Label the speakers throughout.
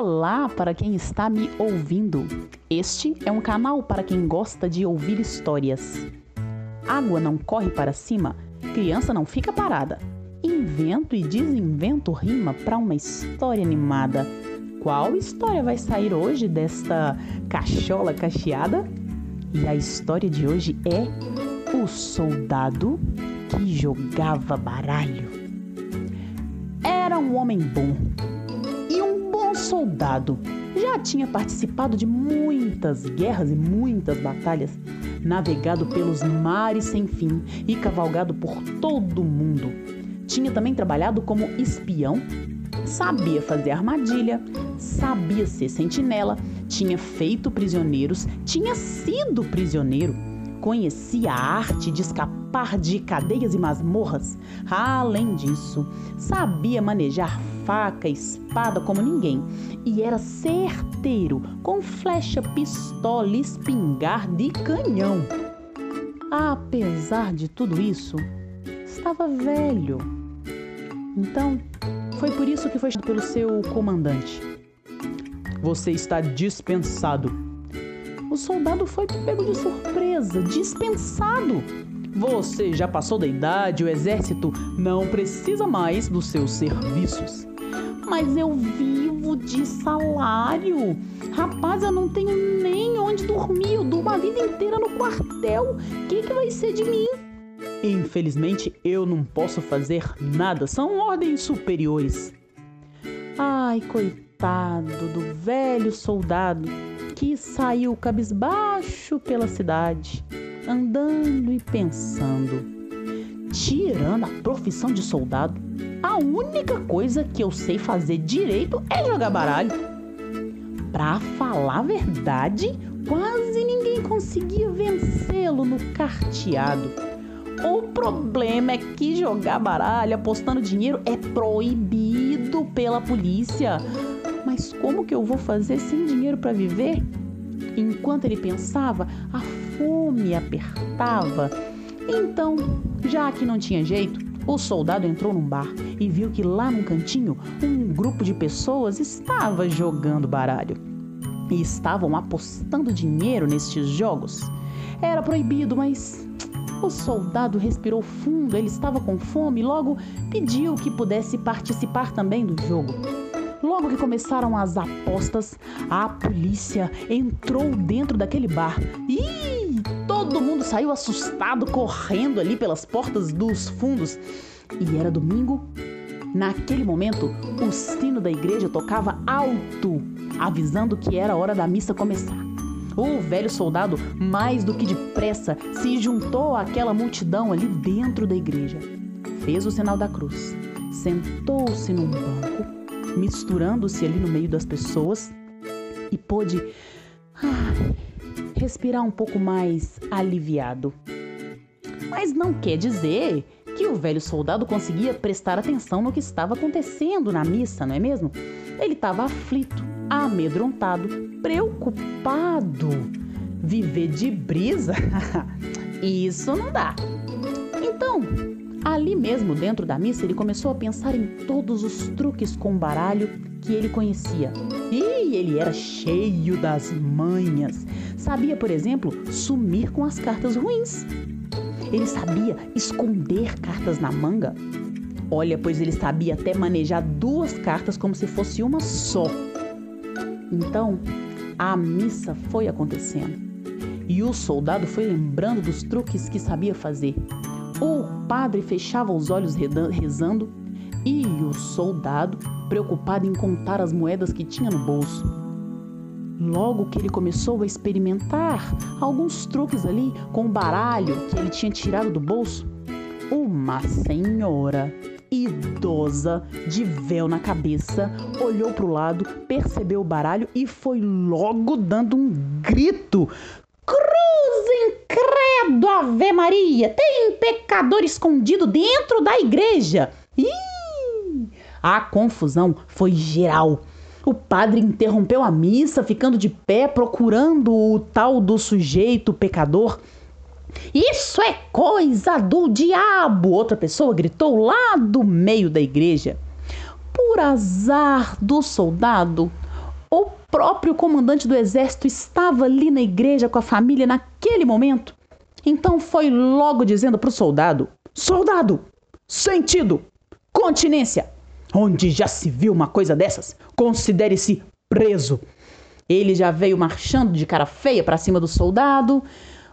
Speaker 1: Olá para quem está me ouvindo. Este é um canal para quem gosta de ouvir histórias. Água não corre para cima, criança não fica parada. Invento e desinvento rima para uma história animada. Qual história vai sair hoje desta cachola cacheada? E a história de hoje é O Soldado que Jogava Baralho. Era um homem bom soldado. Já tinha participado de muitas guerras e muitas batalhas, navegado pelos mares sem fim e cavalgado por todo o mundo. Tinha também trabalhado como espião, sabia fazer armadilha, sabia ser sentinela, tinha feito prisioneiros, tinha sido prisioneiro, conhecia a arte de escapar de cadeias e masmorras. Além disso, sabia manejar faca e espada como ninguém e era certeiro com flecha, pistola, espingarda e canhão. Apesar de tudo isso, estava velho. Então, foi por isso que foi chamado pelo seu comandante. Você está dispensado. O soldado foi pego de surpresa, dispensado. Você já passou da idade, o exército não precisa mais dos seus serviços. Mas eu vivo de salário. Rapaz, eu não tenho nem onde dormir. Eu durmo a vida inteira no quartel. O que, que vai ser de mim? Infelizmente, eu não posso fazer nada. São ordens superiores. Ai, coitado do velho soldado que saiu cabisbaixo pela cidade, andando e pensando. Tirando a profissão de soldado, a única coisa que eu sei fazer direito é jogar baralho. Pra falar a verdade, quase ninguém conseguia vencê-lo no carteado. O problema é que jogar baralho apostando dinheiro é proibido pela polícia. Mas como que eu vou fazer sem dinheiro para viver? Enquanto ele pensava, a fome apertava. Então, já que não tinha jeito, o soldado entrou num bar e viu que lá num cantinho um grupo de pessoas estava jogando baralho. E estavam apostando dinheiro nestes jogos. Era proibido, mas o soldado respirou fundo, ele estava com fome e logo pediu que pudesse participar também do jogo. Logo que começaram as apostas, a polícia entrou dentro daquele bar. E todo mundo saiu assustado, correndo ali pelas portas dos fundos. E era domingo. Naquele momento, o sino da igreja tocava alto, avisando que era hora da missa começar. O velho soldado, mais do que depressa, se juntou àquela multidão ali dentro da igreja. Fez o sinal da cruz, sentou-se num banco, misturando-se ali no meio das pessoas e pôde ah, respirar um pouco mais aliviado. Mas não quer dizer que o velho soldado conseguia prestar atenção no que estava acontecendo na missa, não é mesmo? Ele estava aflito, amedrontado, preocupado. Viver de brisa? Isso não dá. Então, ali mesmo dentro da missa, ele começou a pensar em todos os truques com baralho que ele conhecia. E ele era cheio das manhas. Sabia, por exemplo, sumir com as cartas ruins. Ele sabia esconder cartas na manga. Olha, pois ele sabia até manejar duas cartas como se fosse uma só. Então, a missa foi acontecendo. E o soldado foi lembrando dos truques que sabia fazer. O padre fechava os olhos rezando e o soldado preocupado em contar as moedas que tinha no bolso. Logo que ele começou a experimentar alguns truques ali com o baralho que ele tinha tirado do bolso, uma senhora idosa, de véu na cabeça, olhou para o lado, percebeu o baralho e foi logo dando um grito. Cruzem, credo, Ave Maria! Tem pecador escondido dentro da igreja! Ih! A confusão foi geral. O padre interrompeu a missa, ficando de pé, procurando o tal do sujeito pecador. Isso é coisa do diabo! Outra pessoa gritou lá do meio da igreja. Por azar do soldado, o próprio comandante do exército estava ali na igreja com a família naquele momento. Então foi logo dizendo para o soldado: Soldado, sentido, continência. Onde já se viu uma coisa dessas? Considere-se preso. Ele já veio marchando de cara feia para cima do soldado.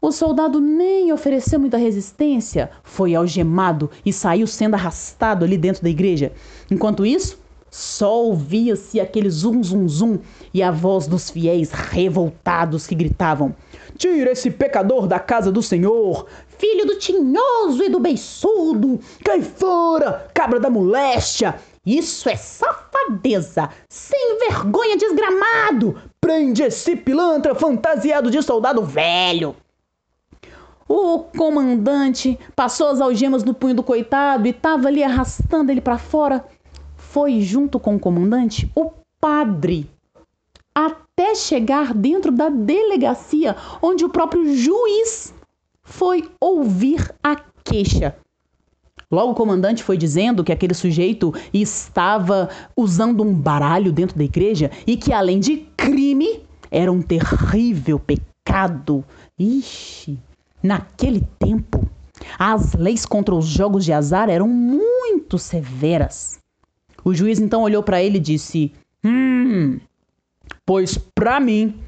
Speaker 1: O soldado nem ofereceu muita resistência, foi algemado e saiu sendo arrastado ali dentro da igreja. Enquanto isso, só ouvia-se aquele zum zum zum e a voz dos fiéis revoltados que gritavam: Tira esse pecador da casa do Senhor, filho do tinhoso e do beiçudo, cai fora, cabra da moléstia. Isso é safadeza, sem vergonha desgramado. Prende esse pilantra fantasiado de soldado velho. O comandante passou as algemas no punho do coitado e estava ali arrastando ele para fora. Foi junto com o comandante o padre até chegar dentro da delegacia, onde o próprio juiz foi ouvir a queixa. Logo o comandante foi dizendo que aquele sujeito estava usando um baralho dentro da igreja e que, além de crime, era um terrível pecado. Ixi, naquele tempo, as leis contra os jogos de azar eram muito severas. O juiz então olhou para ele e disse: Hum, pois para mim,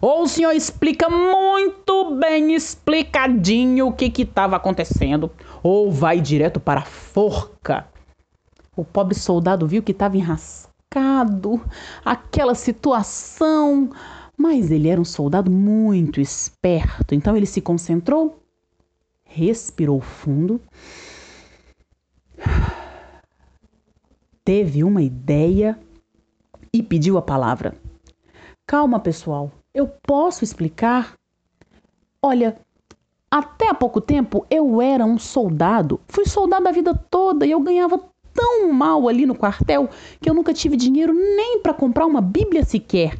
Speaker 1: ou o senhor explica muito bem explicadinho o que estava acontecendo, ou vai direto para a forca. O pobre soldado viu que estava enrascado, aquela situação, mas ele era um soldado muito esperto, então ele se concentrou, respirou fundo, teve uma ideia e pediu a palavra. Calma, pessoal, eu posso explicar? Olha, até há pouco tempo eu era um soldado. Fui soldado a vida toda e eu ganhava tão mal ali no quartel que eu nunca tive dinheiro nem para comprar uma Bíblia sequer.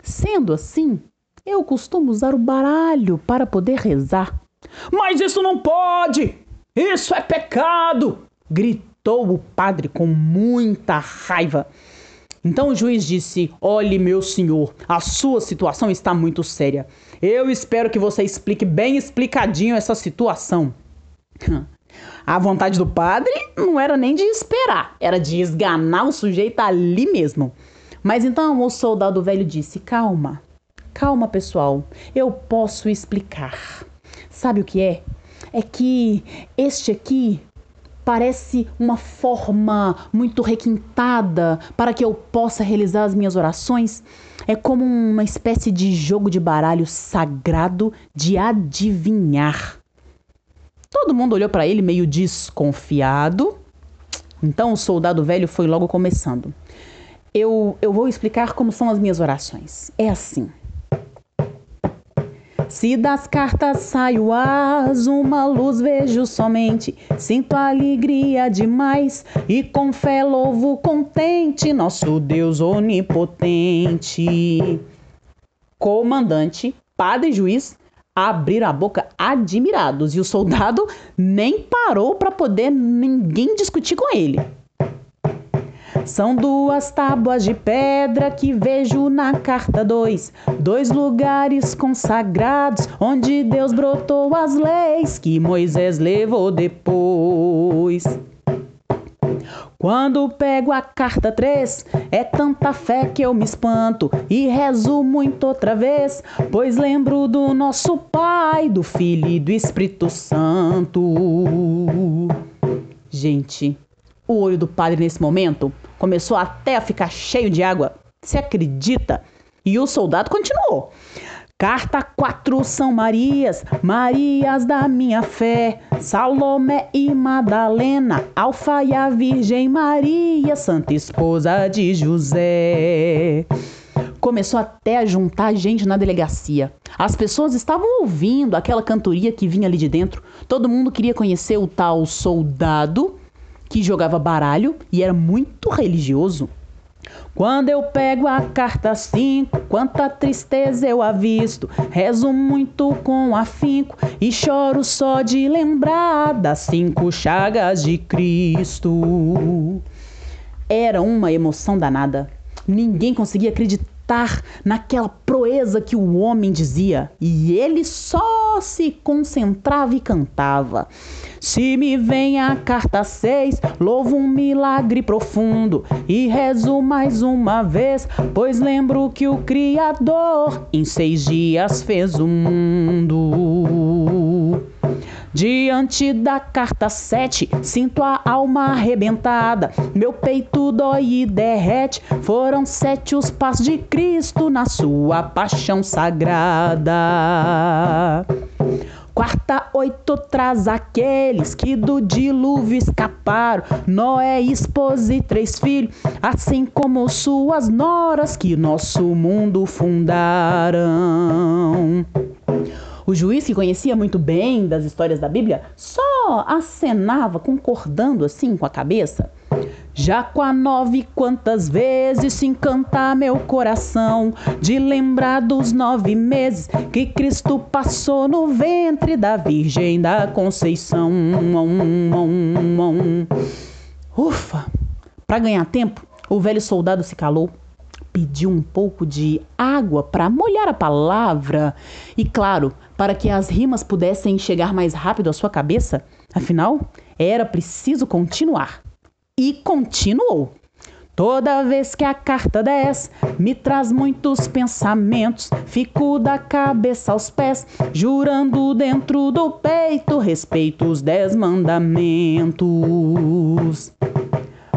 Speaker 1: Sendo assim, eu costumo usar o baralho para poder rezar. Mas isso não pode! Isso é pecado! gritou o padre com muita raiva. Então o juiz disse: Olhe, meu senhor, a sua situação está muito séria. Eu espero que você explique bem explicadinho essa situação. A vontade do padre não era nem de esperar, era de esganar o sujeito ali mesmo. Mas então o soldado velho disse: Calma, calma, pessoal, eu posso explicar. Sabe o que é? É que este aqui parece uma forma muito requintada para que eu possa realizar as minhas orações. É como uma espécie de jogo de baralho sagrado de adivinhar. Todo mundo olhou para ele meio desconfiado. Então o soldado velho foi logo começando. Eu, eu vou explicar como são as minhas orações. É assim. Se das cartas sai o as, uma luz vejo somente. Sinto alegria demais e com fé louvo contente nosso Deus onipotente. Comandante, padre e juiz abriram a boca admirados e o soldado nem parou para poder ninguém discutir com ele. São duas tábuas de pedra que vejo na carta 2. Dois lugares consagrados onde Deus brotou as leis que Moisés levou depois. Quando pego a carta 3, é tanta fé que eu me espanto e rezo muito outra vez, pois lembro do nosso Pai, do Filho e do Espírito Santo. Gente, o olho do padre nesse momento começou até a ficar cheio de água. Se acredita? E o soldado continuou. Carta 4 São Marias, Marias da minha fé, Salomé e Madalena, Alfa e a Virgem Maria, Santa Esposa de José. Começou até a juntar gente na delegacia. As pessoas estavam ouvindo aquela cantoria que vinha ali de dentro. Todo mundo queria conhecer o tal soldado que jogava baralho e era muito religioso. Quando eu pego a carta 5, quanta tristeza eu avisto. Rezo muito com afinco e choro só de lembrar das cinco chagas de Cristo. Era uma emoção danada. Ninguém conseguia acreditar naquela proeza que o homem dizia, e ele só se concentrava e cantava. Se me vem a carta 6, louvo um milagre profundo e rezo mais uma vez, pois lembro que o Criador em seis dias fez o mundo. Diante da carta 7, sinto a alma arrebentada. Meu peito dói e derrete. Foram sete os passos de Cristo na sua paixão sagrada. Quarta oito traz aqueles que do dilúvio escaparam. Noé, esposa e três filhos, assim como suas noras que nosso mundo fundaram. O juiz, que conhecia muito bem das histórias da Bíblia, só acenava, concordando assim com a cabeça. Já com a nove, quantas vezes se encanta meu coração de lembrar dos nove meses que Cristo passou no ventre da Virgem da Conceição. Ufa! Para ganhar tempo, o velho soldado se calou pediu um pouco de água para molhar a palavra e, claro, para que as rimas pudessem chegar mais rápido à sua cabeça. Afinal, era preciso continuar. E continuou. Toda vez que a carta 10 me traz muitos pensamentos, fico da cabeça aos pés, jurando dentro do peito respeito os dez mandamentos.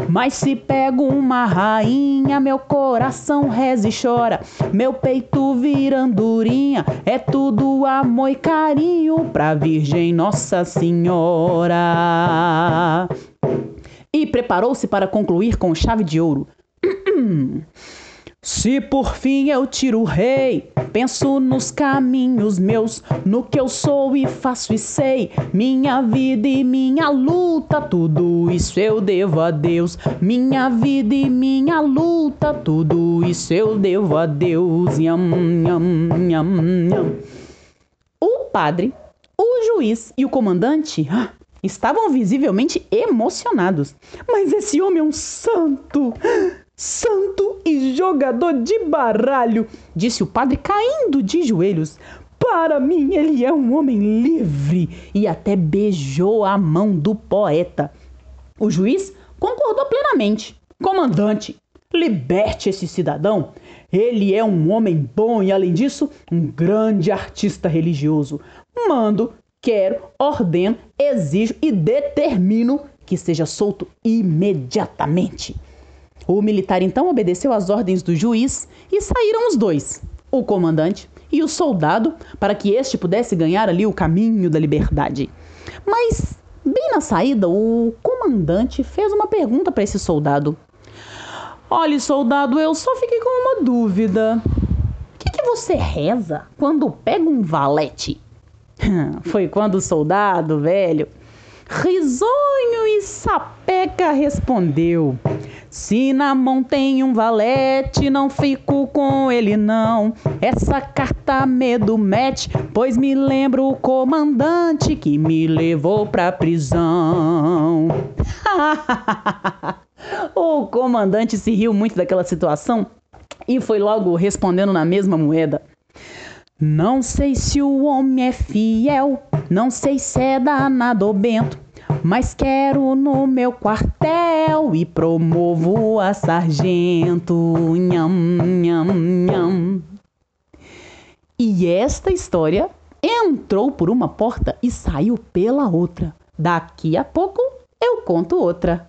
Speaker 1: Mas se pego uma rainha, meu coração reza e chora, meu peito vira andorinha, é tudo amor e carinho pra Virgem Nossa Senhora. E preparou-se para concluir com chave de ouro. Se por fim eu tiro o rei, penso nos caminhos meus, no que eu sou e faço e sei, minha vida e minha luta, tudo isso eu devo a Deus. Minha vida e minha luta, tudo isso eu devo a Deus. Nham, nham, nham, nham. O padre, o juiz e o comandante ah, estavam visivelmente emocionados. Mas esse homem é um santo! Santo e jogador de baralho, disse o padre caindo de joelhos. Para mim, ele é um homem livre e até beijou a mão do poeta. O juiz concordou plenamente. Comandante, liberte esse cidadão. Ele é um homem bom e, além disso, um grande artista religioso. Mando, quero, ordeno, exijo e determino que seja solto imediatamente. O militar então obedeceu às ordens do juiz e saíram os dois, o comandante e o soldado, para que este pudesse ganhar ali o caminho da liberdade. Mas, bem na saída, o comandante fez uma pergunta para esse soldado. Olhe, soldado, eu só fiquei com uma dúvida. O que, que você reza quando pega um valete? Foi quando o soldado, velho, risonho e sapeca, respondeu: se na mão tem um valete, não fico com ele não. Essa carta medo mete, pois me lembro o comandante que me levou pra prisão. o comandante se riu muito daquela situação e foi logo respondendo na mesma moeda. Não sei se o homem é fiel, não sei se é danado ou bento mas quero no meu quartel e promovo a sargento. Nham, nham, nham. E esta história entrou por uma porta e saiu pela outra. Daqui a pouco eu conto outra.